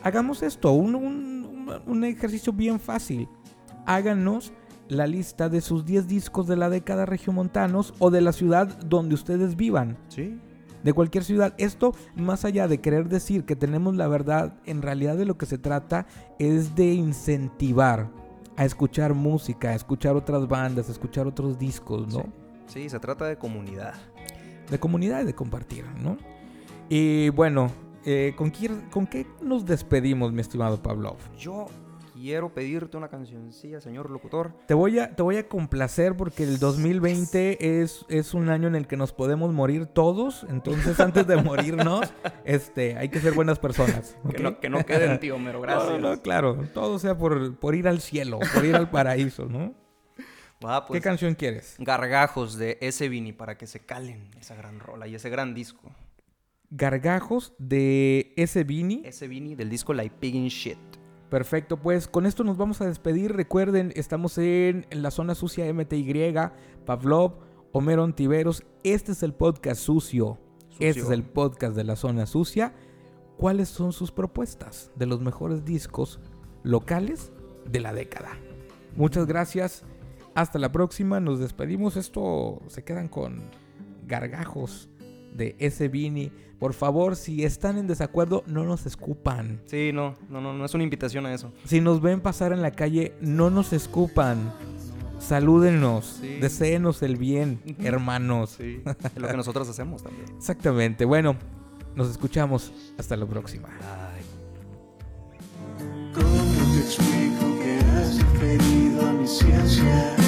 Hagamos esto, un, un- un ejercicio bien fácil. Háganos la lista de sus 10 discos de la década regiomontanos o de la ciudad donde ustedes vivan
Sí.
de cualquier ciudad. Esto, más allá de querer decir que tenemos la verdad, en realidad de lo que se trata es de incentivar a escuchar música, a escuchar otras bandas, a escuchar otros discos, ¿no?
Sí, se trata de comunidad.
De comunidad y de compartir, ¿no? Y bueno, eh, ¿con, quién- ¿con qué nos despedimos, mi estimado Pavlov?
Yo quiero pedirte una cancioncilla, señor locutor.
Te voy a, te voy a complacer porque el 2020 es, es un año en el que nos podemos morir todos. Entonces, antes de morirnos, este, hay que ser buenas personas.
Que, no, que no queden, tío, mero, gracias.
No, no, claro. Todo sea por, por ir al cielo, por ir al paraíso, ¿no?
Pues,
¿Qué canción quieres?
Gargajos de ese Vini para que se calen esa gran rola y ese gran disco.
Gargajos de ese Vini.
Ese Vini del disco Like Piggin Shit.
Perfecto, pues con esto nos vamos a despedir. Recuerden, estamos en, en la zona sucia MTY, Pavlov, Homero Ontiveros. Este es el podcast sucio. Este es
Sucio.
el podcast de la zona sucia. ¿Cuáles son sus propuestas de los mejores discos locales de la década? Muchas gracias. Hasta la próxima. Nos despedimos. Esto se quedan con gargajos de ese Vini. Por favor, si están en desacuerdo, no nos escupan.
Sí, no, no, no, no es una invitación a eso.
Si nos ven pasar en la calle, no nos escupan. Salúdenos,
Sí.
deseenos el bien, hermanos.
Sí, es lo que nosotros hacemos también.
Exactamente. Bueno, nos escuchamos. Hasta la próxima.
Ay.
¿Cómo te explico que has mi ciencia?